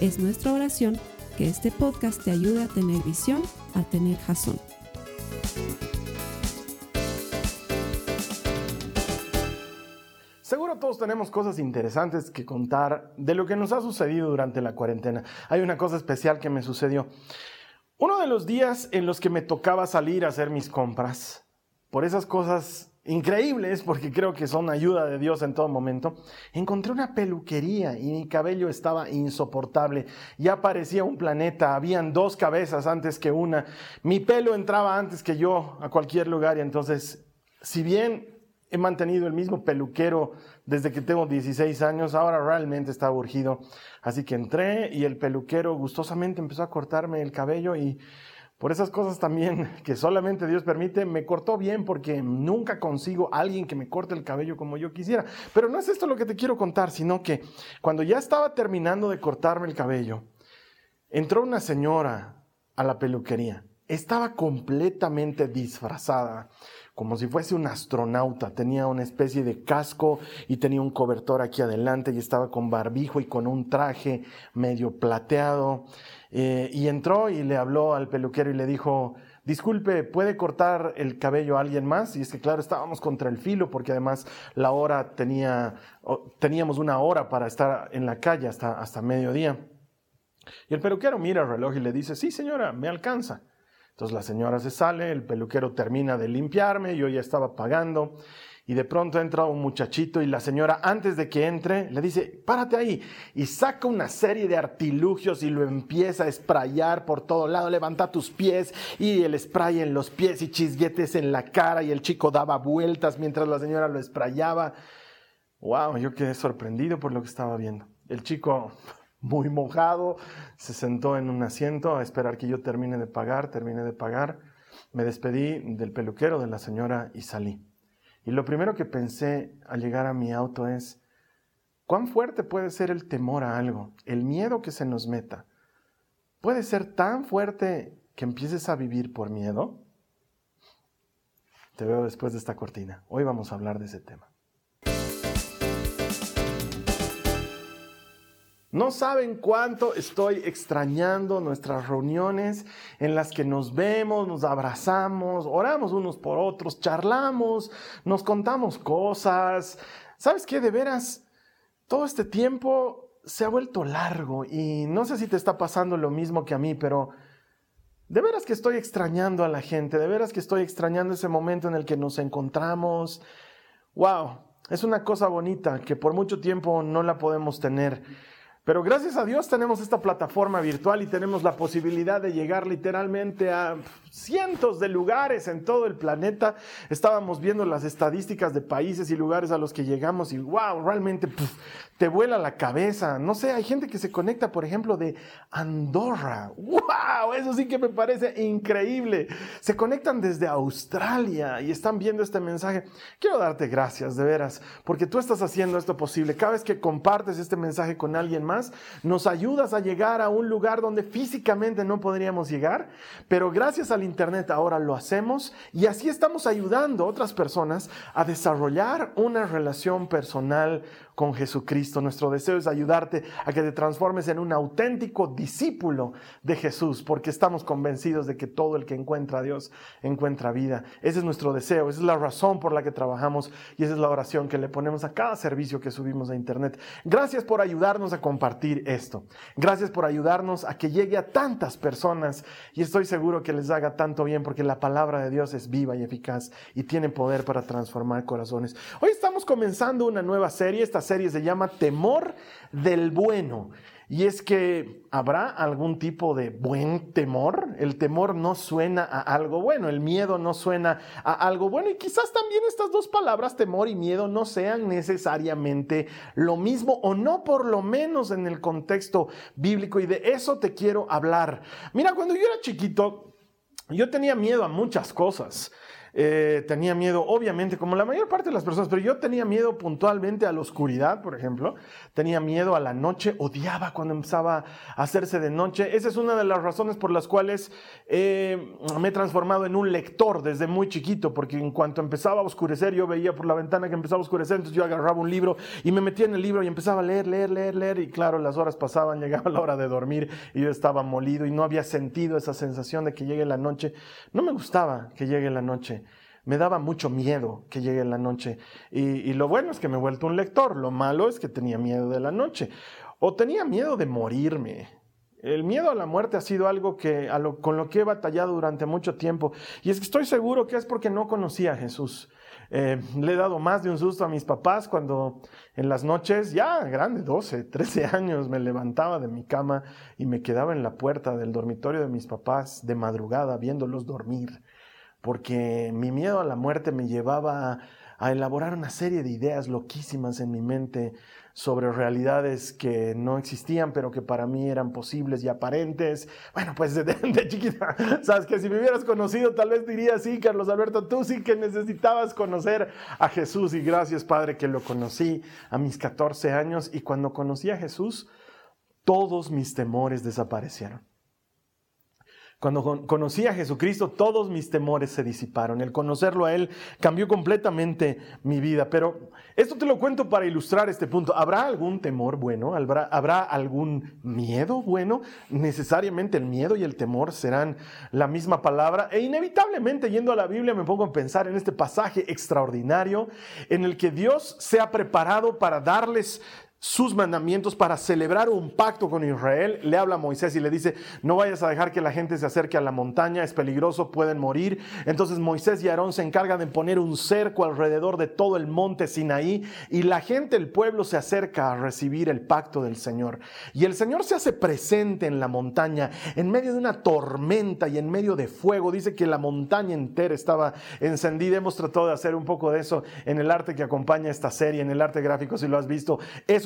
Es nuestra oración que este podcast te ayude a tener visión, a tener jazón. Seguro todos tenemos cosas interesantes que contar de lo que nos ha sucedido durante la cuarentena. Hay una cosa especial que me sucedió. Uno de los días en los que me tocaba salir a hacer mis compras, por esas cosas increíbles, porque creo que son ayuda de Dios en todo momento, encontré una peluquería y mi cabello estaba insoportable. Ya parecía un planeta, habían dos cabezas antes que una. Mi pelo entraba antes que yo a cualquier lugar y entonces, si bien he mantenido el mismo peluquero desde que tengo 16 años, ahora realmente estaba urgido. Así que entré y el peluquero gustosamente empezó a cortarme el cabello y por esas cosas también que solamente Dios permite, me cortó bien porque nunca consigo alguien que me corte el cabello como yo quisiera. Pero no es esto lo que te quiero contar, sino que cuando ya estaba terminando de cortarme el cabello, entró una señora a la peluquería. Estaba completamente disfrazada, como si fuese un astronauta. Tenía una especie de casco y tenía un cobertor aquí adelante y estaba con barbijo y con un traje medio plateado. Eh, y entró y le habló al peluquero y le dijo, disculpe, ¿puede cortar el cabello a alguien más? Y es que claro, estábamos contra el filo porque además la hora tenía, teníamos una hora para estar en la calle hasta, hasta mediodía. Y el peluquero mira el reloj y le dice, sí señora, me alcanza. Entonces la señora se sale, el peluquero termina de limpiarme, yo ya estaba pagando y de pronto entra un muchachito y la señora antes de que entre le dice, párate ahí y saca una serie de artilugios y lo empieza a sprayar por todo lado, levanta tus pies y el spray en los pies y chisguetes en la cara y el chico daba vueltas mientras la señora lo sprayaba. Wow, yo quedé sorprendido por lo que estaba viendo. El chico muy mojado se sentó en un asiento a esperar que yo termine de pagar, termine de pagar. Me despedí del peluquero de la señora y salí. Y lo primero que pensé al llegar a mi auto es, ¿cuán fuerte puede ser el temor a algo? El miedo que se nos meta. ¿Puede ser tan fuerte que empieces a vivir por miedo? Te veo después de esta cortina. Hoy vamos a hablar de ese tema. No saben cuánto estoy extrañando nuestras reuniones en las que nos vemos, nos abrazamos, oramos unos por otros, charlamos, nos contamos cosas. ¿Sabes qué? De veras, todo este tiempo se ha vuelto largo y no sé si te está pasando lo mismo que a mí, pero de veras que estoy extrañando a la gente, de veras que estoy extrañando ese momento en el que nos encontramos. ¡Wow! Es una cosa bonita que por mucho tiempo no la podemos tener. Pero gracias a Dios tenemos esta plataforma virtual y tenemos la posibilidad de llegar literalmente a cientos de lugares en todo el planeta. Estábamos viendo las estadísticas de países y lugares a los que llegamos y wow, realmente te vuela la cabeza. No sé, hay gente que se conecta, por ejemplo, de Andorra. ¡Wow! Eso sí que me parece increíble. Se conectan desde Australia y están viendo este mensaje. Quiero darte gracias, de veras, porque tú estás haciendo esto posible. Cada vez que compartes este mensaje con alguien más, nos ayudas a llegar a un lugar donde físicamente no podríamos llegar, pero gracias al Internet ahora lo hacemos y así estamos ayudando a otras personas a desarrollar una relación personal con Jesucristo. Nuestro deseo es ayudarte a que te transformes en un auténtico discípulo de Jesús, porque estamos convencidos de que todo el que encuentra a Dios encuentra vida. Ese es nuestro deseo, esa es la razón por la que trabajamos y esa es la oración que le ponemos a cada servicio que subimos a Internet. Gracias por ayudarnos a compartir esto. Gracias por ayudarnos a que llegue a tantas personas y estoy seguro que les haga tanto bien porque la palabra de Dios es viva y eficaz y tiene poder para transformar corazones. Hoy estamos comenzando una nueva serie. Serie se llama Temor del Bueno. Y es que habrá algún tipo de buen temor. El temor no suena a algo bueno, el miedo no suena a algo bueno. Y quizás también estas dos palabras, temor y miedo, no sean necesariamente lo mismo o no por lo menos en el contexto bíblico. Y de eso te quiero hablar. Mira, cuando yo era chiquito, yo tenía miedo a muchas cosas. Eh, tenía miedo, obviamente, como la mayor parte de las personas, pero yo tenía miedo puntualmente a la oscuridad, por ejemplo. Tenía miedo a la noche, odiaba cuando empezaba a hacerse de noche. Esa es una de las razones por las cuales eh, me he transformado en un lector desde muy chiquito, porque en cuanto empezaba a oscurecer, yo veía por la ventana que empezaba a oscurecer, entonces yo agarraba un libro y me metía en el libro y empezaba a leer, leer, leer, leer. Y claro, las horas pasaban, llegaba la hora de dormir y yo estaba molido y no había sentido esa sensación de que llegue la noche. No me gustaba que llegue la noche me daba mucho miedo que llegue la noche. Y, lo bueno es que me he vuelto un lector, lo malo es que tenía miedo de la noche. O tenía miedo de morirme. El miedo a la muerte ha sido algo que, con lo que he batallado durante mucho tiempo. Y es que estoy seguro que es porque no conocía a Jesús. Eh, le he dado más de un susto a mis papás cuando en las noches, ya grande, 12, 13 años, me levantaba de mi cama y me quedaba en la puerta del dormitorio de mis papás de madrugada viéndolos dormir porque mi miedo a la muerte me llevaba a, elaborar una serie de ideas loquísimas en mi mente sobre realidades que no existían, pero que para mí eran posibles y aparentes. Bueno, pues de, chiquita, sabes que si me hubieras conocido, tal vez diría, sí, Carlos Alberto, tú sí que necesitabas conocer a Jesús y gracias, Padre, que lo conocí a mis 14 años y cuando conocí a Jesús, todos mis temores desaparecieron. Cuando conocí a Jesucristo, todos mis temores se disiparon. El conocerlo a Él cambió completamente mi vida. Pero esto te lo cuento para ilustrar este punto. ¿Habrá algún temor bueno? ¿Habrá, ¿Habrá algún miedo bueno? Necesariamente el miedo y el temor serán la misma palabra. E inevitablemente, yendo a la Biblia, me pongo a pensar en este pasaje extraordinario en el que Dios se ha preparado para darles sus mandamientos para celebrar un pacto con Israel. Le habla a Moisés y le dice, no vayas a dejar que la gente se acerque a la montaña, es peligroso, pueden morir. Entonces Moisés y Aarón se encargan de poner un cerco alrededor de todo el monte Sinaí y la gente, el pueblo se acerca a recibir el pacto del Señor. Y el Señor se hace presente en la montaña, en medio de una tormenta y en medio de fuego. Dice que la montaña entera estaba encendida. Hemos tratado de hacer un poco de eso en el arte que acompaña esta serie, en el arte gráfico, si lo has visto.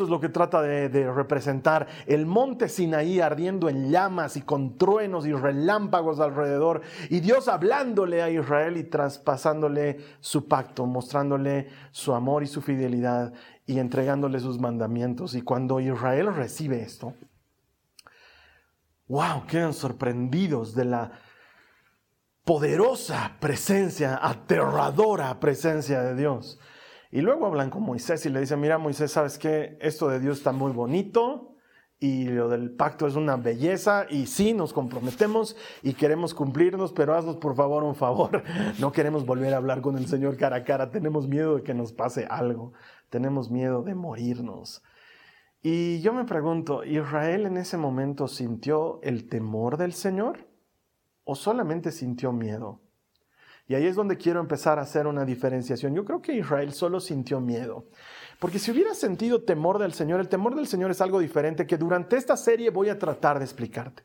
Es lo que trata de, representar. El monte Sinaí ardiendo en llamas y con truenos y relámpagos alrededor. Y Dios hablándole a Israel y traspasándole su pacto, mostrándole su amor y su fidelidad y entregándole sus mandamientos. Y cuando Israel recibe esto, wow, quedan sorprendidos de la poderosa presencia, aterradora presencia de Dios. Y luego hablan con Moisés y le dicen, mira Moisés, ¿sabes qué? Esto de Dios está muy bonito y lo del pacto es una belleza y sí, nos comprometemos y queremos cumplirnos, pero haznos por favor un favor. No queremos volver a hablar con el Señor cara a cara, tenemos miedo de que nos pase algo, tenemos miedo de morirnos. Y yo me pregunto, ¿Israel en ese momento sintió el temor del Señor o solamente sintió miedo? Y ahí es donde quiero empezar a hacer una diferenciación. Yo creo que Israel solo sintió miedo. Porque si hubiera sentido temor del Señor, el temor del Señor es algo diferente que durante esta serie voy a tratar de explicarte.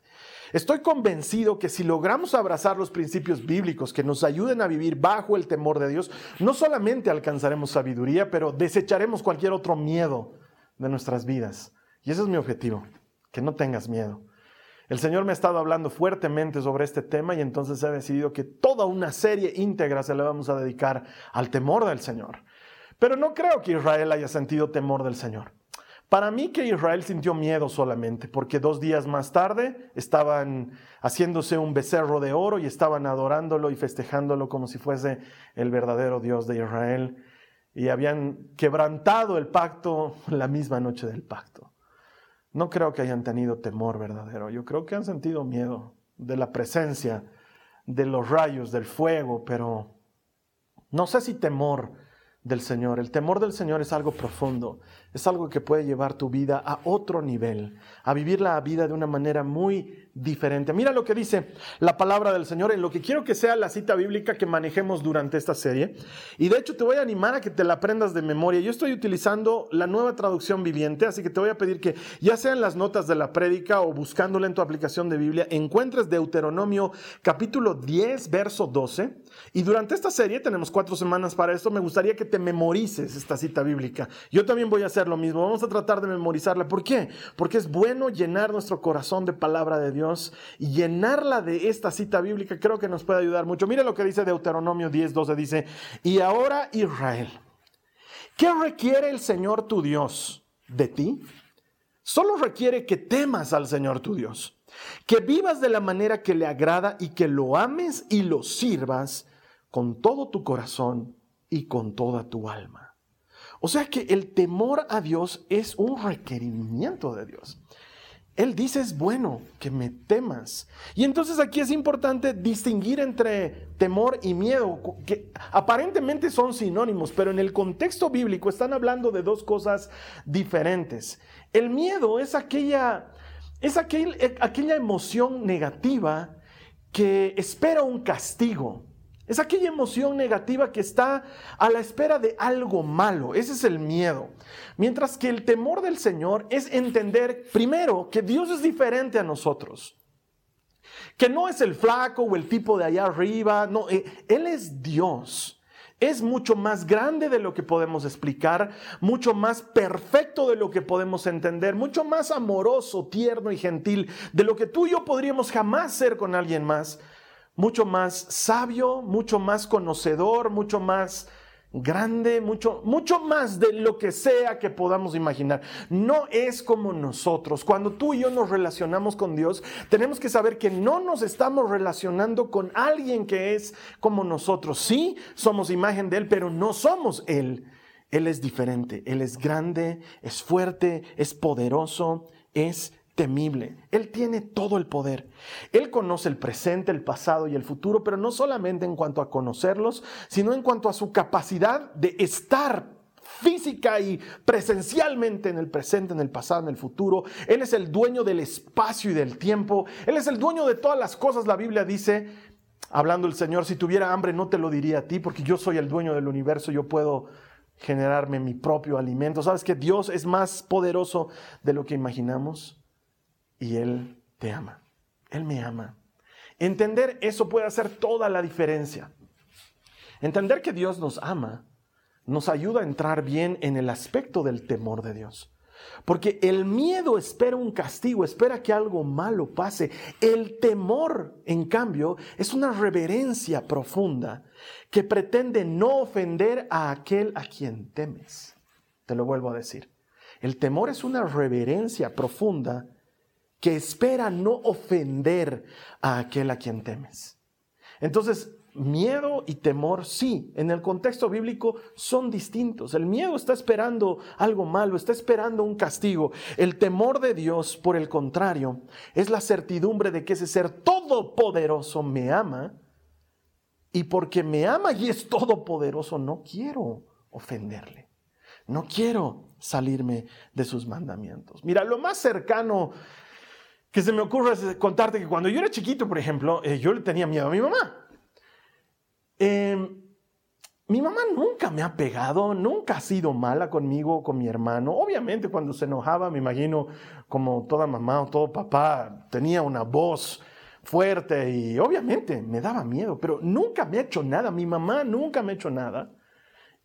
Estoy convencido que si logramos abrazar los principios bíblicos que nos ayuden a vivir bajo el temor de Dios, no solamente alcanzaremos sabiduría, pero desecharemos cualquier otro miedo de nuestras vidas. Y ese es mi objetivo, que no tengas miedo. El Señor me ha estado hablando fuertemente sobre este tema y entonces he decidido que toda una serie íntegra se le vamos a dedicar al temor del Señor. Pero no creo que Israel haya sentido temor del Señor. Para mí que Israel sintió miedo solamente, porque dos días más tarde estaban haciéndose un becerro de oro y estaban adorándolo y festejándolo como si fuese el verdadero Dios de Israel y habían quebrantado el pacto la misma noche del pacto. No creo que hayan tenido temor verdadero, yo creo que han sentido miedo de la presencia, de los rayos, del fuego, pero no sé si temor del Señor. El temor del Señor es algo profundo, es algo que puede llevar tu vida a otro nivel, a vivir la vida de una manera muy diferente. Mira lo que dice la palabra del Señor en lo que quiero que sea la cita bíblica que manejemos durante esta serie. Y de hecho te voy a animar a que te la aprendas de memoria. Yo estoy utilizando la nueva traducción viviente, así que te voy a pedir que ya sean las notas de la prédica o buscándola en tu aplicación de Biblia, encuentres Deuteronomio capítulo 10, verso 12. Y durante esta serie, tenemos cuatro semanas para esto, me gustaría que te memorices esta cita bíblica. Yo también voy a hacer lo mismo, vamos a tratar de memorizarla. ¿Por qué? Porque es bueno llenar nuestro corazón de palabra de Dios y llenarla de esta cita bíblica creo que nos puede ayudar mucho. Mira lo que dice Deuteronomio 10, 12, dice, y ahora Israel, ¿qué requiere el Señor tu Dios de ti? Solo requiere que temas al Señor tu Dios, que vivas de la manera que le agrada y que lo ames y lo sirvas con todo tu corazón y con toda tu alma. O sea que el temor a Dios es un requerimiento de Dios. Él dice es bueno que me temas. Y entonces aquí es importante distinguir entre temor y miedo, que aparentemente son sinónimos, pero en el contexto bíblico están hablando de dos cosas diferentes. El miedo es aquella, es aquella emoción negativa que espera un castigo. Es aquella emoción negativa que está a la espera de algo malo. Ese es el miedo. Mientras que el temor del Señor es entender, primero, que Dios es diferente a nosotros. Que no es el flaco o el tipo de allá arriba. No, eh, Él es Dios. Es mucho más grande de lo que podemos explicar, mucho más perfecto de lo que podemos entender, mucho más amoroso, tierno y gentil de lo que tú y yo podríamos jamás ser con alguien más mucho más sabio, mucho más conocedor, mucho más grande, mucho, mucho más de lo que sea que podamos imaginar. No es como nosotros. Cuando tú y yo nos relacionamos con Dios, tenemos que saber que no nos estamos relacionando con alguien que es como nosotros. Sí, somos imagen de Él, pero no somos Él. Él es diferente, Él es grande, es fuerte, es poderoso, es temible. Él tiene todo el poder. Él conoce el presente, el pasado y el futuro, pero no solamente en cuanto a conocerlos, sino en cuanto a su capacidad de estar física y presencialmente en el presente, en el pasado, en el futuro. Él es el dueño del espacio y del tiempo. Él es el dueño de todas las cosas. La Biblia dice, hablando el Señor, si tuviera hambre no te lo diría a ti, porque yo soy el dueño del universo, yo puedo generarme mi propio alimento. ¿Sabes que Dios es más poderoso de lo que imaginamos? Y Él te ama. Él me ama. Entender eso puede hacer toda la diferencia. Entender que Dios nos ama nos ayuda a entrar bien en el aspecto del temor de Dios. Porque el miedo espera un castigo, espera que algo malo pase. El temor, en cambio, es una reverencia profunda que pretende no ofender a aquel a quien temes. Te lo vuelvo a decir. El temor es una reverencia profunda que espera no ofender a aquel a quien temes. Entonces, miedo y temor, sí, en el contexto bíblico son distintos. El miedo está esperando algo malo, está esperando un castigo. El temor de Dios, por el contrario, es la certidumbre de que ese ser todopoderoso me ama. Y porque me ama y es todopoderoso, no quiero ofenderle. No quiero salirme de sus mandamientos. Mira, lo más cercano que se me ocurre contarte que cuando yo era chiquito, por ejemplo, eh, yo le tenía miedo a mi mamá. Em, mi mamá nunca me ha pegado, nunca ha sido mala conmigo, con mi hermano. Obviamente cuando se enojaba, me imagino como toda mamá o todo papá, tenía una voz fuerte y obviamente me daba miedo, pero nunca me ha hecho nada. Mi mamá nunca me ha hecho nada.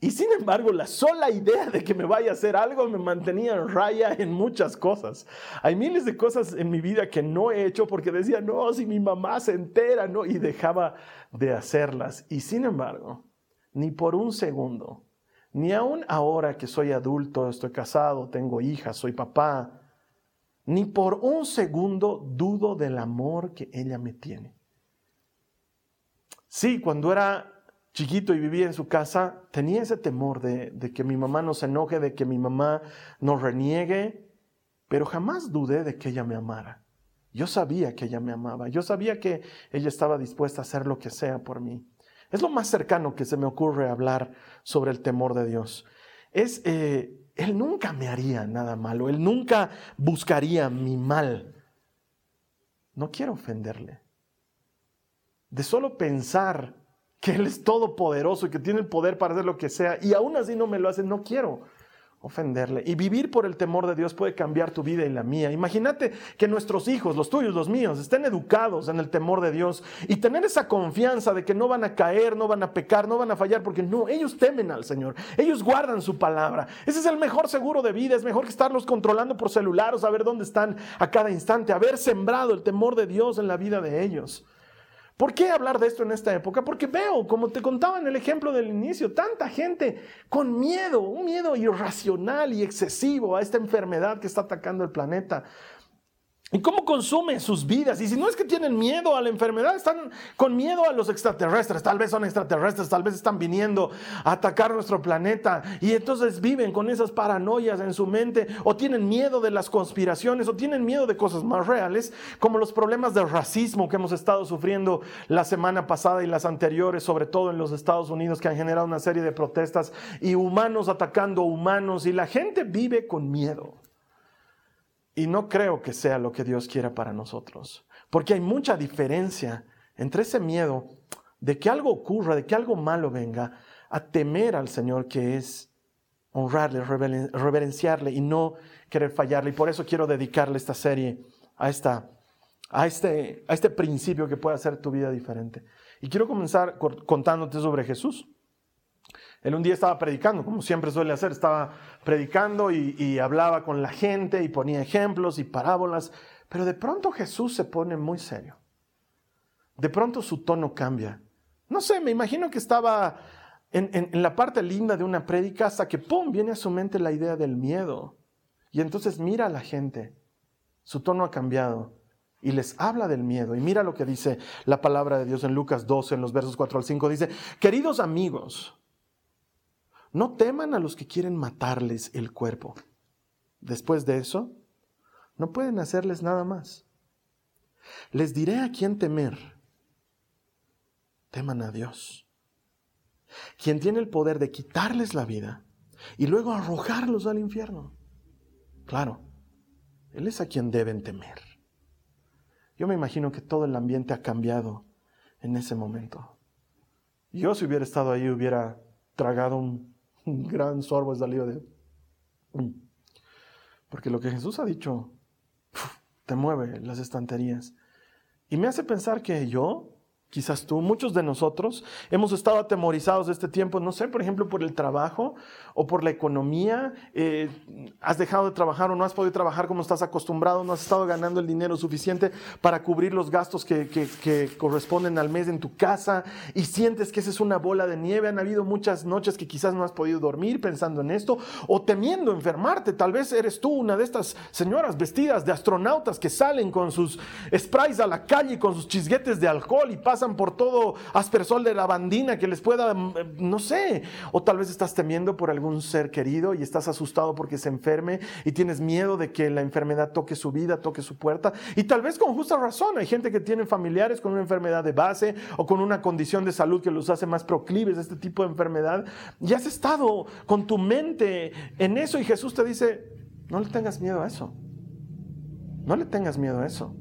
Y sin embargo, la sola idea de que me vaya a hacer algo me mantenía en raya en muchas cosas. Hay miles de cosas en mi vida que no he hecho porque decía, no, si mi mamá se entera, no, y dejaba de hacerlas. Y sin embargo, ni por un segundo, ni aún ahora que soy adulto, estoy casado, tengo hijas, soy papá, ni por un segundo dudo del amor que ella me tiene. Sí, cuando era chiquito y vivía en su casa, tenía ese temor de, que mi mamá no se enoje, de que mi mamá no reniegue, pero jamás dudé de que ella me amara. Yo sabía que ella me amaba, yo sabía que ella estaba dispuesta a hacer lo que sea por mí. Es lo más cercano que se me ocurre hablar sobre el temor de Dios. Es, eh, Él nunca me haría nada malo, Él nunca buscaría mi mal. No quiero ofenderle. De solo pensar que Él es todopoderoso y que tiene el poder para hacer lo que sea, y aún así no me lo hace, no quiero ofenderle. Y vivir por el temor de Dios puede cambiar tu vida y la mía. Imagínate que nuestros hijos, los tuyos, los míos, estén educados en el temor de Dios y tener esa confianza de que no van a caer, no van a pecar, no van a fallar, porque no, ellos temen al Señor, ellos guardan su palabra. Ese es el mejor seguro de vida, es mejor que estarlos controlando por celular o saber dónde están a cada instante, haber sembrado el temor de Dios en la vida de ellos. ¿Por qué hablar de esto en esta época? Porque veo, como te contaba en el ejemplo del inicio, tanta gente con miedo, un miedo irracional y excesivo a esta enfermedad que está atacando el planeta. ¿Y cómo consume sus vidas? Y si no es que tienen miedo a la enfermedad, están con miedo a los extraterrestres. Tal vez son extraterrestres, tal vez están viniendo a atacar nuestro planeta. Y entonces viven con esas paranoias en su mente. O tienen miedo de las conspiraciones. O tienen miedo de cosas más reales. Como los problemas de racismo que hemos estado sufriendo la semana pasada y las anteriores. Sobre todo en los Estados Unidos que han generado una serie de protestas. Y humanos atacando humanos. Y la gente vive con miedo. Y no creo que sea lo que Dios quiera para nosotros, porque hay mucha diferencia entre ese miedo de que algo ocurra, de que algo malo venga, a temer al Señor que es honrarle, reverenciarle y no querer fallarle. Y por eso quiero dedicarle esta serie a, esta, a, este, a este principio que puede hacer tu vida diferente. Y quiero comenzar contándote sobre Jesús. Él un día estaba predicando, como siempre suele hacer, estaba predicando y, hablaba con la gente y ponía ejemplos y parábolas, pero de pronto Jesús se pone muy serio. De pronto su tono cambia. No sé, me imagino que estaba en, la parte linda de una prédica hasta que, ¡pum!, viene a su mente la idea del miedo. Y entonces mira a la gente, su tono ha cambiado y les habla del miedo. Y mira lo que dice la palabra de Dios en Lucas 12, en los versos 4 al 5. Dice, queridos amigos, no teman a los que quieren matarles el cuerpo. Después de eso, no pueden hacerles nada más. Les diré a quién temer. Teman a Dios, quien tiene el poder de quitarles la vida y luego arrojarlos al infierno. Claro, Él es a quien deben temer. Yo me imagino que todo el ambiente ha cambiado en ese momento. Yo si hubiera estado ahí hubiera tragado un un gran sorbo salido de... Porque lo que Jesús ha dicho te mueve las estanterías. Y me hace pensar que yo quizás tú, muchos de nosotros, hemos estado atemorizados este tiempo, no sé, por ejemplo, por el trabajo o por la economía. Eh, has dejado de trabajar o no has podido trabajar como estás acostumbrado, no has estado ganando el dinero suficiente para cubrir los gastos que, que, corresponden al mes en tu casa y sientes que esa es una bola de nieve. Han habido muchas noches que quizás no has podido dormir pensando en esto o temiendo enfermarte. Tal vez eres tú una de estas señoras vestidas de astronautas que salen con sus sprays a la calle, con sus chisguetes de alcohol y pasan por todo aspersol de la bandina que les pueda, mm, no sé, o tal vez estás temiendo por algún ser querido y estás asustado porque se enferme y tienes miedo de que la enfermedad toque su vida, toque su puerta. Y tal vez con justa razón, hay gente que tiene familiares con una enfermedad de base o con una condición de salud que los hace más proclives a este tipo de enfermedad. Y has estado con tu mente en eso y Jesús te dice, no le tengas miedo a eso. No le tengas miedo a eso.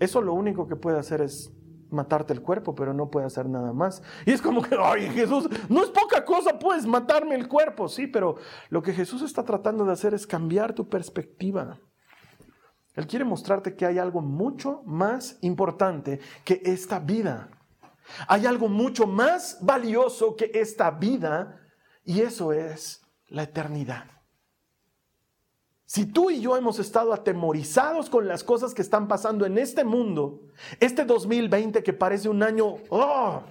Eso lo único que puede hacer es matarte el cuerpo, pero no puede hacer nada más. Y es como que, ay Jesús, no es poca cosa, puedes matarme el cuerpo, sí, pero lo que Jesús está tratando de hacer es cambiar tu perspectiva. Él quiere mostrarte que hay algo mucho más importante que esta vida. Hay algo mucho más valioso que esta vida y eso es la eternidad. Si tú y yo hemos estado atemorizados con las cosas que están pasando en este mundo, este 2020 que parece un año, oh,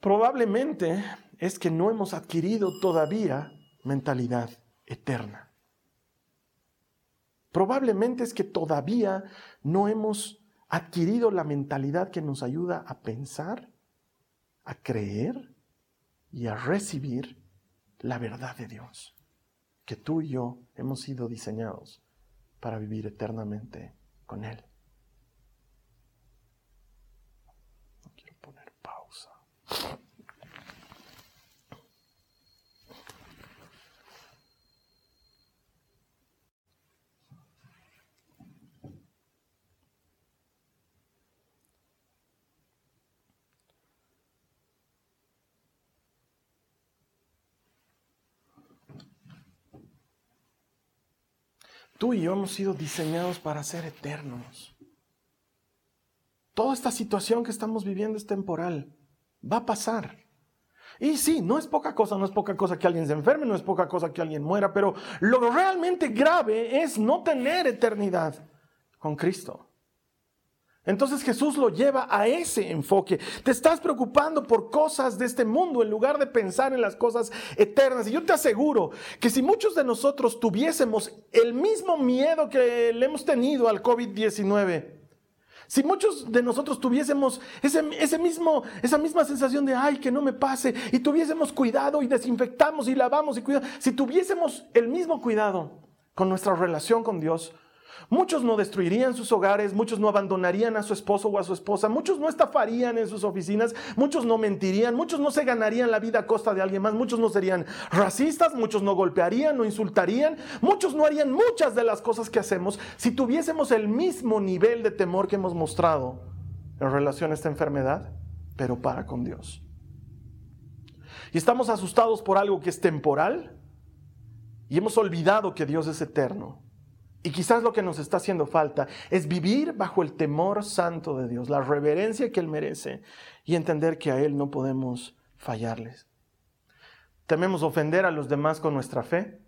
probablemente es que no hemos adquirido todavía mentalidad eterna. Probablemente es que todavía no hemos adquirido la mentalidad que nos ayuda a pensar, a creer y a recibir la verdad de Dios que tú y yo hemos sido diseñados para vivir eternamente con Él. No quiero poner pausa. Tú y yo hemos sido diseñados para ser eternos. Toda esta situación que estamos viviendo es temporal. Va a pasar. Y sí, no es poca cosa, no es poca cosa que alguien se enferme, no es poca cosa que alguien muera, pero lo realmente grave es no tener eternidad con Cristo. Entonces Jesús lo lleva a ese enfoque. Te estás preocupando por cosas de este mundo en lugar de pensar en las cosas eternas. Y yo te aseguro que si muchos de nosotros tuviésemos el mismo miedo que le hemos tenido al COVID-19, si muchos de nosotros tuviésemos ese, ese, mismo, esa misma sensación de, ay, que no me pase, y tuviésemos cuidado y desinfectamos y lavamos y cuidamos, si tuviésemos el mismo cuidado con nuestra relación con Dios, Muchos no destruirían sus hogares, muchos no abandonarían a su esposo o a su esposa, muchos no estafarían en sus oficinas, muchos no mentirían, muchos no se ganarían la vida a costa de alguien más, muchos no serían racistas, muchos no golpearían, no insultarían, muchos no harían muchas de las cosas que hacemos si tuviésemos el mismo nivel de temor que hemos mostrado en relación a esta enfermedad, pero para con Dios. Y estamos asustados por algo que es temporal y hemos olvidado que Dios es eterno. Y quizás lo que nos está haciendo falta es vivir bajo el temor santo de Dios, la reverencia que Él merece y entender que a Él no podemos fallarles. Tememos ofender a los demás con nuestra fe,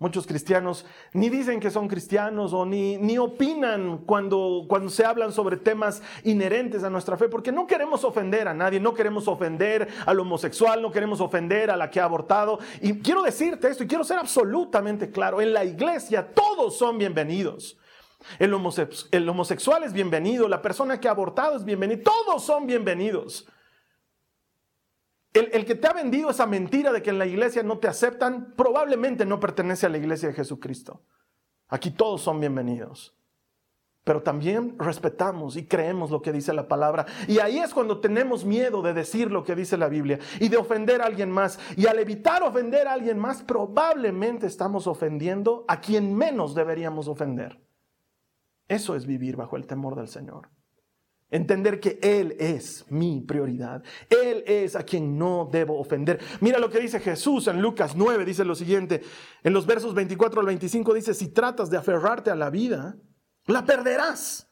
Muchos cristianos ni dicen que son cristianos o ni, opinan cuando, se hablan sobre temas inherentes a nuestra fe, porque no queremos ofender a nadie, no queremos ofender al homosexual, no queremos ofender a la que ha abortado. Y quiero decirte esto y quiero ser absolutamente claro, en la iglesia todos son bienvenidos. El, homosexual es bienvenido, la persona que ha abortado es bienvenido, todos son bienvenidos. El, que te ha vendido esa mentira de que en la iglesia no te aceptan, probablemente no pertenece a la iglesia de Jesucristo. Aquí todos son bienvenidos. Pero también respetamos y creemos lo que dice la palabra. Y ahí es cuando tenemos miedo de decir lo que dice la Biblia y de ofender a alguien más. Y al evitar ofender a alguien más, probablemente estamos ofendiendo a quien menos deberíamos ofender. Eso es vivir bajo el temor del Señor. Entender que Él es mi prioridad. Él es a quien no debo ofender. Mira lo que dice Jesús en Lucas 9, dice lo siguiente. En los versos 24 al 25 dice, si tratas de aferrarte a la vida, la perderás.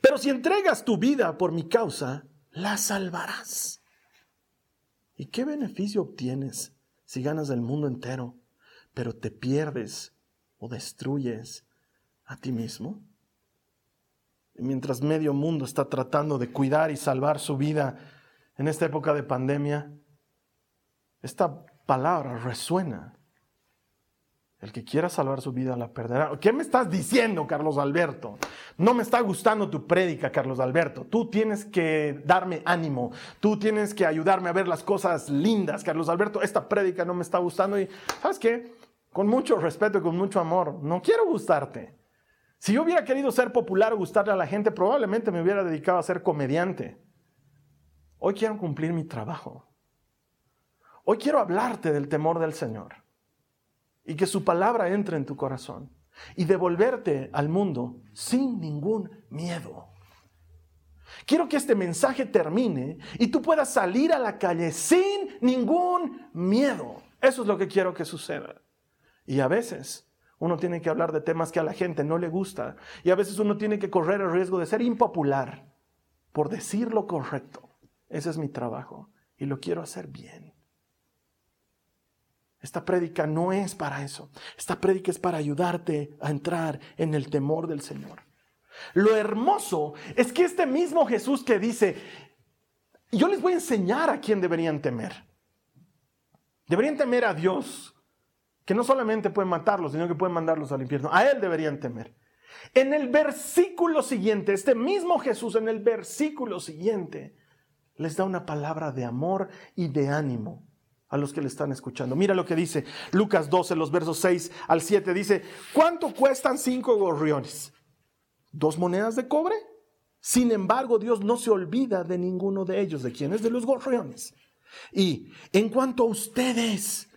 Pero si entregas tu vida por mi causa, la salvarás. ¿Y qué beneficio obtienes si ganas el mundo entero, pero te pierdes o destruyes a ti mismo? Mientras medio mundo está tratando de cuidar y salvar su vida en esta época de pandemia, esta palabra resuena. El que quiera salvar su vida la perderá. ¿Qué me estás diciendo, Carlos Alberto? No me está gustando tu prédica, Carlos Alberto. Tú tienes que darme ánimo. Tú tienes que ayudarme a ver las cosas lindas, Carlos Alberto. Esta prédica no me está gustando y, ¿sabes qué? Con mucho respeto y con mucho amor, no quiero gustarte. Si yo hubiera querido ser popular o gustarle a la gente, probablemente me hubiera dedicado a ser comediante. Hoy quiero cumplir mi trabajo. Hoy quiero hablarte del temor del Señor y que su palabra entre en tu corazón y devolverte al mundo sin ningún miedo. Quiero que este mensaje termine y tú puedas salir a la calle sin ningún miedo. Eso es lo que quiero que suceda. Y a veces uno tiene que hablar de temas que a la gente no le gusta. Y a veces uno tiene que correr el riesgo de ser impopular por decir lo correcto. Ese es mi trabajo y lo quiero hacer bien. Esta prédica no es para eso. Esta prédica es para ayudarte a entrar en el temor del Señor. Lo hermoso es que este mismo Jesús que dice, yo les voy a enseñar a quién deberían temer. Deberían temer a Dios que no solamente pueden matarlos, sino que pueden mandarlos al infierno. A Él deberían temer. En el versículo siguiente, este mismo Jesús en el versículo siguiente les da una palabra de amor y de ánimo a los que le están escuchando. Mira lo que dice Lucas 12, los versos 6 al 7. Dice, ¿cuánto cuestan cinco gorriones? ¿Dos monedas de cobre? Sin embargo, Dios no se olvida de ninguno de ellos, de quienes, de los gorriones. Y en cuanto a ustedes,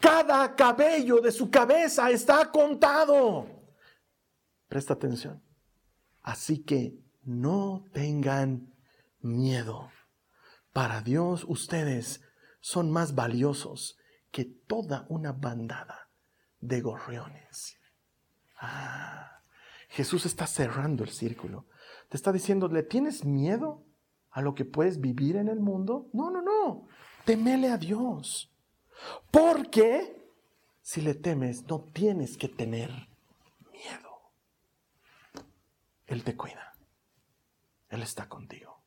cada cabello de su cabeza está contado. Presta atención. Así que no tengan miedo. Para Dios ustedes son más valiosos que toda una bandada de gorriones. Ah, Jesús está cerrando el círculo. Te está diciendo, ¿le tienes miedo a lo que puedes vivir en el mundo? No, no, no. Temele a Dios. Porque si le temes, no tienes que tener miedo. Él te cuida. Él está contigo.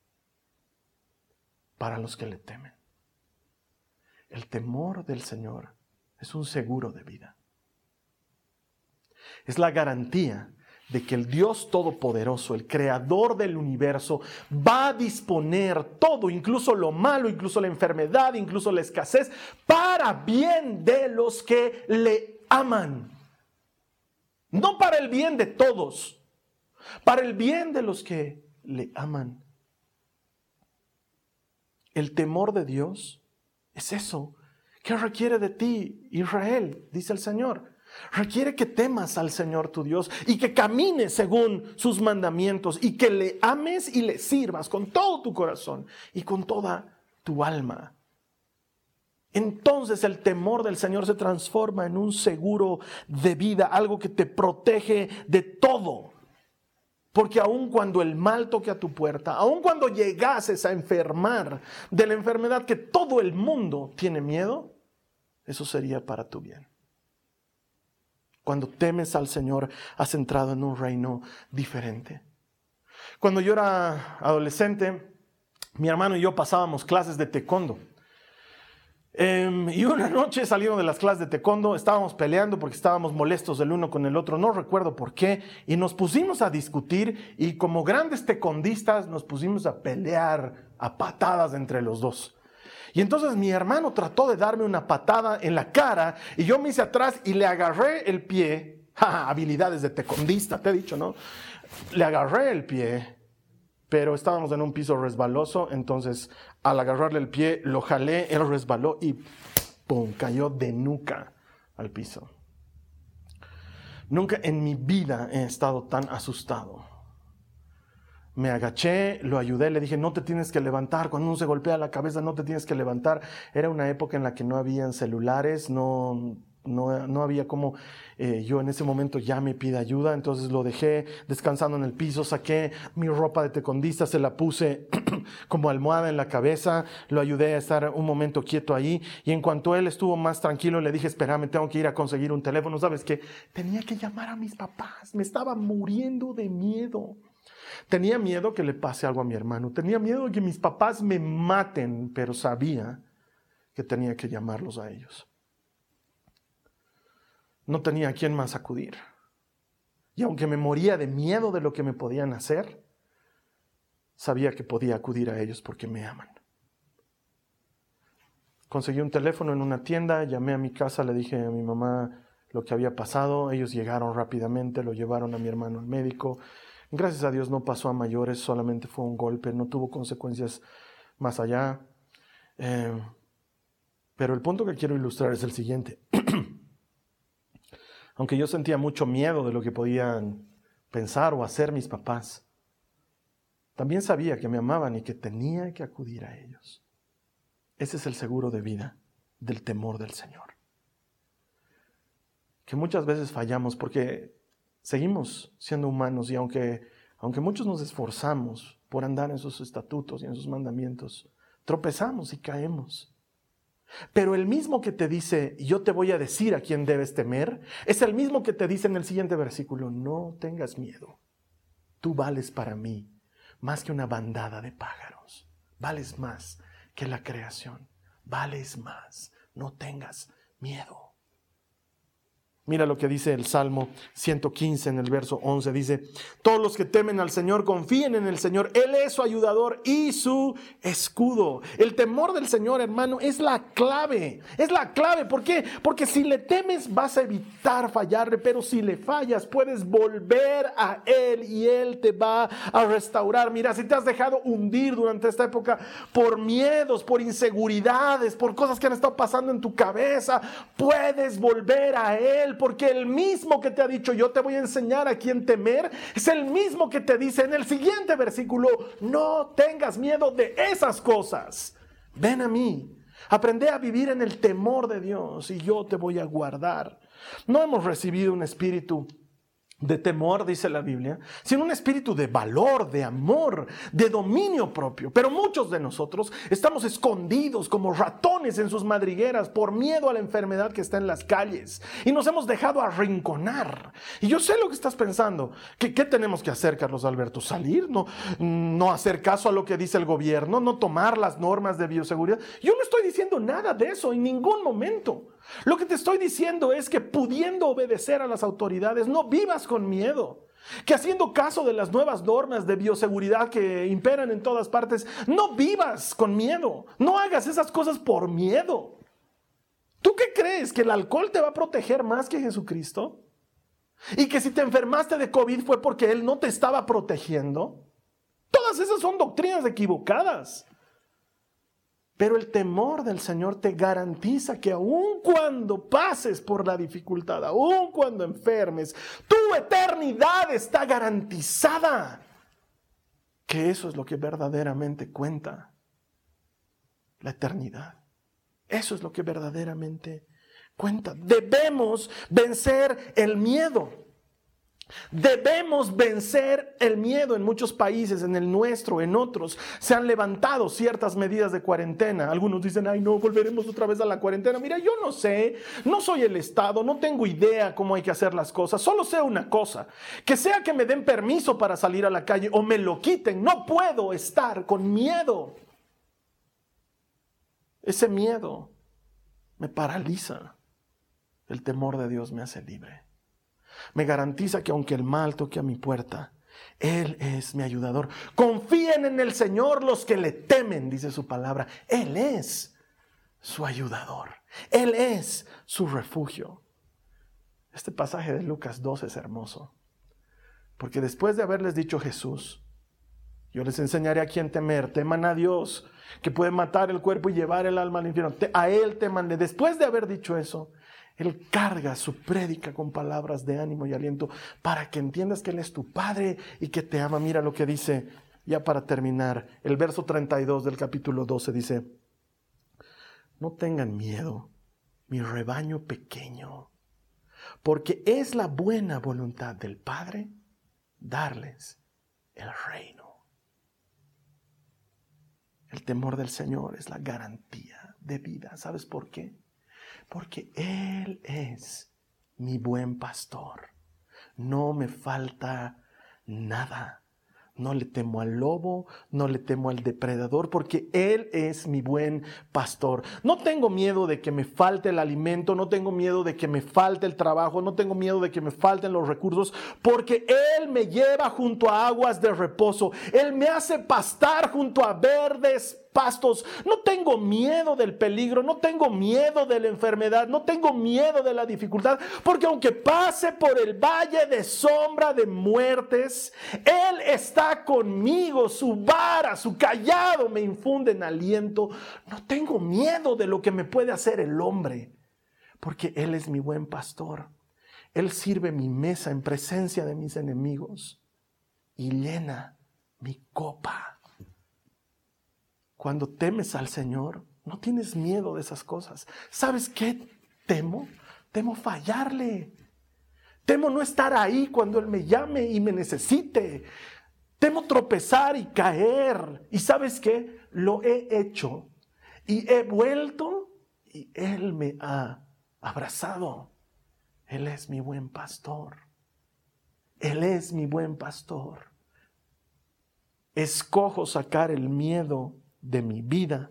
Para los que le temen. El temor del Señor es un seguro de vida. Es la garantía de que el Dios Todopoderoso, el Creador del universo, va a disponer todo, incluso lo malo, incluso la enfermedad, incluso la escasez, para bien de los que le aman. No para el bien de todos, para el bien de los que le aman. El temor de Dios es eso. ¿Qué requiere de ti, Israel? Dice el Señor Requiere que temas al Señor tu Dios y que camines según sus mandamientos y que le ames y le sirvas con todo tu corazón y con toda tu alma. Entonces el temor del Señor se transforma en un seguro de vida, algo que te protege de todo. Porque aun cuando el mal toque a tu puerta, aun cuando llegases a enfermar de la enfermedad que todo el mundo tiene miedo, eso sería para tu bien. Cuando temes al Señor, has entrado en un reino diferente. Cuando yo era adolescente, mi hermano y yo pasábamos clases de taekwondo. Em, y una noche salieron de las clases de taekwondo, estábamos peleando porque estábamos molestos el uno con el otro, no recuerdo por qué, y nos pusimos a discutir y como grandes taekwondistas nos pusimos a pelear a patadas entre los dos. Y entonces mi hermano trató de darme una patada en la cara y yo me hice atrás y le agarré el pie. habilidades de tecondista, te he dicho, ¿no? Le agarré el pie, pero estábamos en un piso resbaloso, entonces al agarrarle el pie lo jalé, él resbaló y ¡pum! cayó de nuca al piso. Nunca en mi vida he estado tan asustado me agaché, lo ayudé, le dije, no te tienes que levantar, cuando uno se golpea la cabeza no te tienes que levantar. Era una época en la que no habían celulares, no, no, había como eh, yo en ese momento ya me pide ayuda, entonces lo dejé descansando en el piso, saqué mi ropa de tecondista, se la puse como almohada en la cabeza, lo ayudé a estar un momento quieto ahí y en cuanto él estuvo más tranquilo le dije, espérame, tengo que ir a conseguir un teléfono, ¿sabes qué? Tenía que llamar a mis papás, me estaba muriendo de miedo. Tenía miedo que le pase algo a mi hermano, tenía miedo que mis papás me maten, pero sabía que tenía que llamarlos a ellos. No tenía a quién más acudir. Y aunque me moría de miedo de lo que me podían hacer, sabía que podía acudir a ellos porque me aman. Conseguí un teléfono en una tienda, llamé a mi casa, le dije a mi mamá lo que había pasado, ellos llegaron rápidamente, lo llevaron a mi hermano al médico, Gracias a Dios no pasó a mayores, solamente fue un golpe, no tuvo consecuencias más allá. Eh, pero el punto que quiero ilustrar es el siguiente. Aunque yo sentía mucho miedo de lo que podían pensar o hacer mis papás, también sabía que me amaban y que tenía que acudir a ellos. Ese es el seguro de vida del temor del Señor. Que muchas veces fallamos porque Seguimos siendo humanos y aunque, aunque muchos nos esforzamos por andar en sus estatutos y en sus mandamientos, tropezamos y caemos. Pero el mismo que te dice, yo te voy a decir a quién debes temer, es el mismo que te dice en el siguiente versículo, no tengas miedo, tú vales para mí más que una bandada de pájaros, vales más que la creación, vales más, no tengas miedo. Mira lo que dice el Salmo 115 en el verso 11. Dice, todos los que temen al Señor confíen en el Señor. Él es su ayudador y su escudo. El temor del Señor, hermano, es la clave. Es la clave. ¿Por qué? Porque si le temes vas a evitar fallarle, pero si le fallas puedes volver a Él y Él te va a restaurar. Mira, si te has dejado hundir durante esta época por miedos, por inseguridades, por cosas que han estado pasando en tu cabeza, puedes volver a Él porque el mismo que te ha dicho yo te voy a enseñar a quién temer, es el mismo que te dice en el siguiente versículo, no tengas miedo de esas cosas. Ven a mí, aprende a vivir en el temor de Dios y yo te voy a guardar. No hemos recibido un espíritu de temor, dice la Biblia, sino un espíritu de valor, de amor, de dominio propio. Pero muchos de nosotros estamos escondidos como ratones en sus madrigueras por miedo a la enfermedad que está en las calles y nos hemos dejado arrinconar. Y yo sé lo que estás pensando. ¿Qué, tenemos que hacer, Carlos Alberto? ¿Salir? ¿No, ¿No hacer caso a lo que dice el gobierno? ¿No tomar las normas de bioseguridad? Yo no estoy diciendo nada de eso en ningún momento. Lo que te estoy diciendo es que pudiendo obedecer a las autoridades, no vivas con miedo. Que haciendo caso de las nuevas normas de bioseguridad que imperan en todas partes, no vivas con miedo. No hagas esas cosas por miedo. ¿Tú qué crees? ¿Que el alcohol te va a proteger más que Jesucristo? ¿Y que si te enfermaste de COVID fue porque Él no te estaba protegiendo? Todas esas son doctrinas equivocadas. Pero el temor del Señor te garantiza que aun cuando pases por la dificultad, aun cuando enfermes, tu eternidad está garantizada. Que eso es lo que verdaderamente cuenta. La eternidad. Eso es lo que verdaderamente cuenta. Debemos vencer el miedo. Debemos vencer el miedo en muchos países, en el nuestro, en otros. Se han levantado ciertas medidas de cuarentena. Algunos dicen, ay no, volveremos otra vez a la cuarentena. Mira, yo no sé, no soy el Estado, no tengo idea cómo hay que hacer las cosas. Solo sé una cosa, que sea que me den permiso para salir a la calle o me lo quiten, no puedo estar con miedo. Ese miedo me paraliza. El temor de Dios me hace libre me garantiza que aunque el mal toque a mi puerta, Él es mi ayudador. Confíen en el Señor los que le temen, dice su palabra. Él es su ayudador. Él es su refugio. Este pasaje de Lucas 2 es hermoso, porque después de haberles dicho Jesús, yo les enseñaré a quién temer, teman a Dios, que puede matar el cuerpo y llevar el alma al infierno. A Él temanle. Después de haber dicho eso, él carga su prédica con palabras de ánimo y aliento para que entiendas que Él es tu Padre y que te ama. Mira lo que dice, ya para terminar, el verso 32 del capítulo 12 dice, no tengan miedo, mi rebaño pequeño, porque es la buena voluntad del Padre darles el reino. El temor del Señor es la garantía de vida. ¿Sabes por qué? Porque Él es mi buen pastor. No me falta nada. No le temo al lobo, no le temo al depredador, porque Él es mi buen pastor. No tengo miedo de que me falte el alimento, no tengo miedo de que me falte el trabajo, no tengo miedo de que me falten los recursos, porque Él me lleva junto a aguas de reposo. Él me hace pastar junto a verdes pastos. No tengo miedo del peligro, no tengo miedo de la enfermedad, no tengo miedo de la dificultad, porque aunque pase por el valle de sombra de muertes, Él está conmigo, su vara, su callado me infunden aliento. No tengo miedo de lo que me puede hacer el hombre, porque Él es mi buen pastor. Él sirve mi mesa en presencia de mis enemigos y llena mi copa. Cuando temes al Señor, no tienes miedo de esas cosas. ¿Sabes qué temo? Temo fallarle. Temo no estar ahí cuando Él me llame y me necesite. Temo tropezar y caer. ¿Y sabes qué? Lo he hecho. Y he vuelto y Él me ha abrazado. Él es mi buen pastor. Él es mi buen pastor. Escojo sacar el miedo de mi vida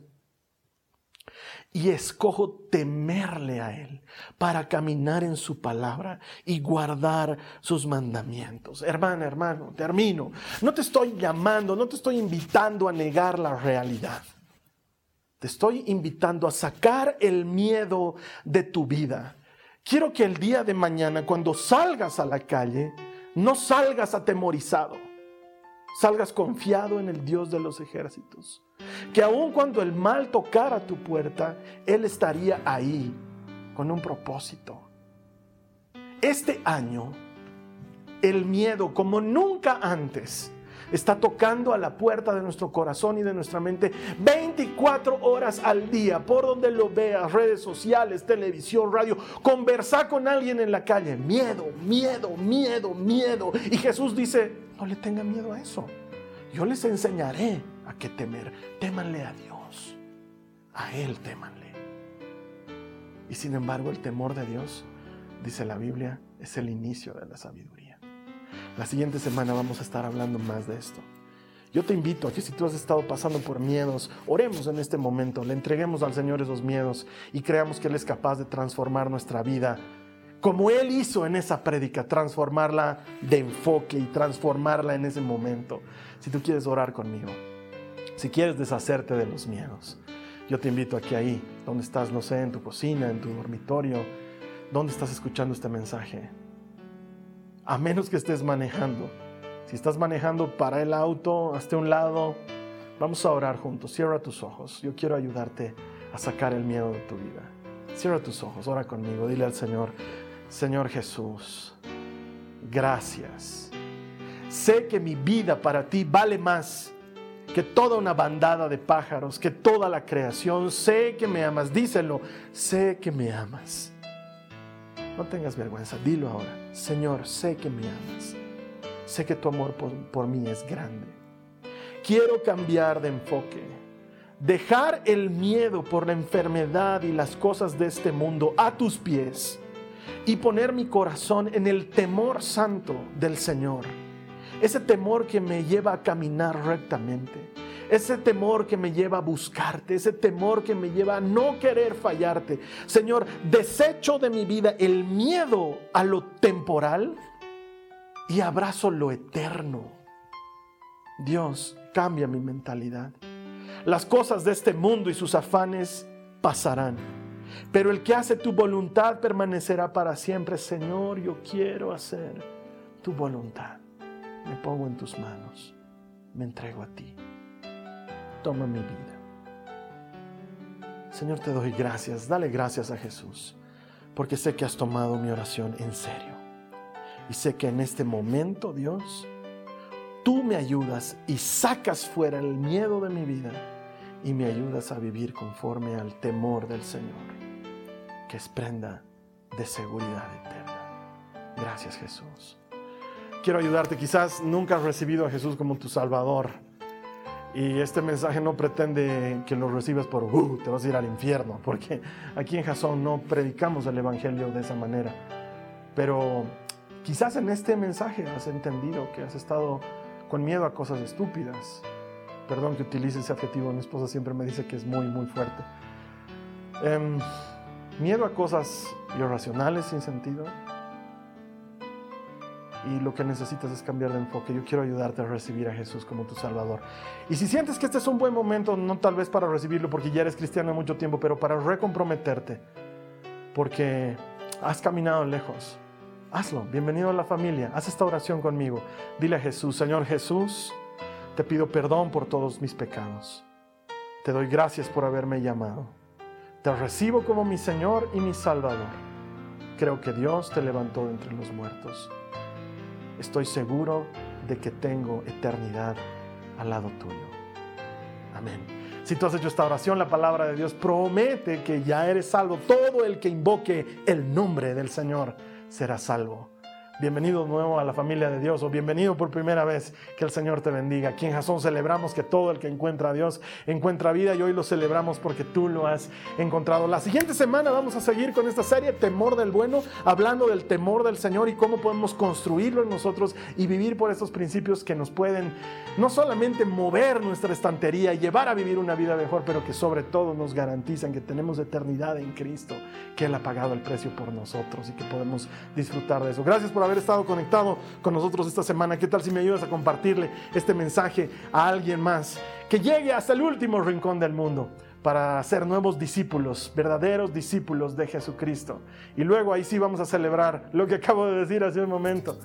y escojo temerle a Él para caminar en su palabra y guardar sus mandamientos. Hermana, hermano, termino. No te estoy llamando, no te estoy invitando a negar la realidad. Te estoy invitando a sacar el miedo de tu vida. Quiero que el día de mañana, cuando salgas a la calle, no salgas atemorizado, salgas confiado en el Dios de los ejércitos que aun cuando el mal tocara tu puerta, Él estaría ahí con un propósito. Este año, el miedo como nunca antes está tocando a la puerta de nuestro corazón y de nuestra mente 24 horas al día, por donde lo veas, redes sociales, televisión, radio, conversar con alguien en la calle, miedo, miedo, miedo, miedo. Y Jesús dice, no le tenga miedo a eso. Yo les enseñaré a qué temer. Témanle a Dios. A Él témanle. Y sin embargo, el temor de Dios, dice la Biblia, es el inicio de la sabiduría. La siguiente semana vamos a estar hablando más de esto. Yo te invito a que si tú has estado pasando por miedos, oremos en este momento, le entreguemos al Señor esos miedos y creamos que Él es capaz de transformar nuestra vida como Él hizo en esa prédica, transformarla de enfoque y transformarla en ese momento. Si tú quieres orar conmigo, si quieres deshacerte de los miedos, yo te invito aquí ahí, donde estás, no sé, en tu cocina, en tu dormitorio, donde estás escuchando este mensaje. A menos que estés manejando. Si estás manejando para el auto, hasta un lado, vamos a orar juntos. Cierra tus ojos. Yo quiero ayudarte a sacar el miedo de tu vida. Cierra tus ojos, ora conmigo. Dile al Señor, Señor Jesús, gracias. Sé que mi vida para ti vale más que toda una bandada de pájaros, que toda la creación. Sé que me amas, díselo, sé que me amas. No tengas vergüenza, dilo ahora. Señor, sé que me amas. Sé que tu amor por, por mí es grande. Quiero cambiar de enfoque. Dejar el miedo por la enfermedad y las cosas de este mundo a tus pies y poner mi corazón en el temor santo del Señor ese temor que me lleva a caminar rectamente, ese temor que me lleva a buscarte, ese temor que me lleva a no querer fallarte. Señor, desecho de mi vida el miedo a lo temporal y abrazo lo eterno. Dios, cambia mi mentalidad. Las cosas de este mundo y sus afanes pasarán, pero el que hace tu voluntad permanecerá para siempre. Señor, yo quiero hacer tu voluntad me pongo en tus manos, me entrego a ti. Toma mi vida. Señor, te doy gracias, dale gracias a Jesús, porque sé que has tomado mi oración en serio. Y sé que en este momento, Dios, tú me ayudas y sacas fuera el miedo de mi vida y me ayudas a vivir conforme al temor del Señor, que es prenda de seguridad eterna. Gracias Jesús quiero ayudarte. Quizás nunca has recibido a Jesús como tu Salvador. Y este mensaje no pretende que lo recibas por, uh, te vas a ir al infierno, porque aquí en Jasón no predicamos el Evangelio de esa manera. Pero quizás en este mensaje has entendido que has estado con miedo a cosas estúpidas. Perdón que utilice ese adjetivo, mi esposa siempre me dice que es muy, muy fuerte. Em, miedo a cosas irracionales sin sentido, y lo que necesitas es cambiar de enfoque. Yo quiero ayudarte a recibir a Jesús como tu Salvador. Y si sientes que este es un buen momento, no tal vez para recibirlo porque ya eres cristiano mucho tiempo, pero para recomprometerte, porque has caminado lejos, hazlo. Bienvenido a la familia. Haz esta oración conmigo. Dile a Jesús, Señor Jesús, te pido perdón por todos mis pecados. Te doy gracias por haberme llamado. Te recibo como mi Señor y mi Salvador. Creo que Dios te levantó entre los muertos estoy seguro de que tengo eternidad al lado tuyo. Amén. Si tú has hecho esta oración, la palabra de Dios promete que ya eres salvo. Todo el que invoque el nombre del Señor será salvo. Bienvenido nuevo a la familia de Dios o bienvenido por primera vez. Que el Señor te bendiga. Aquí en Jasón celebramos que todo el que encuentra a Dios encuentra vida y hoy lo celebramos porque tú lo has encontrado. La siguiente semana vamos a seguir con esta serie Temor del Bueno, hablando del temor del Señor y cómo podemos construirlo en nosotros y vivir por estos principios que nos pueden no solamente mover nuestra estantería y llevar a vivir una vida mejor, pero que sobre todo nos garantizan que tenemos eternidad en Cristo, que Él ha pagado el precio por nosotros y que podemos disfrutar de eso. Gracias por haber estado conectado con nosotros esta semana. ¿Qué tal si me ayudas a compartirle este mensaje a alguien más? Que llegue hasta el último rincón del mundo para ser nuevos discípulos, verdaderos discípulos de Jesucristo. Y luego ahí sí vamos a celebrar lo que acabo de decir hace un momento,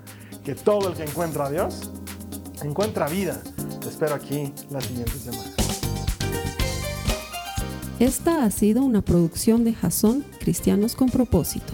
que todo el que encuentra a Dios encuentra vida. Te espero aquí la siguiente semana. Esta ha sido una producción de Jason Cristianos con propósito.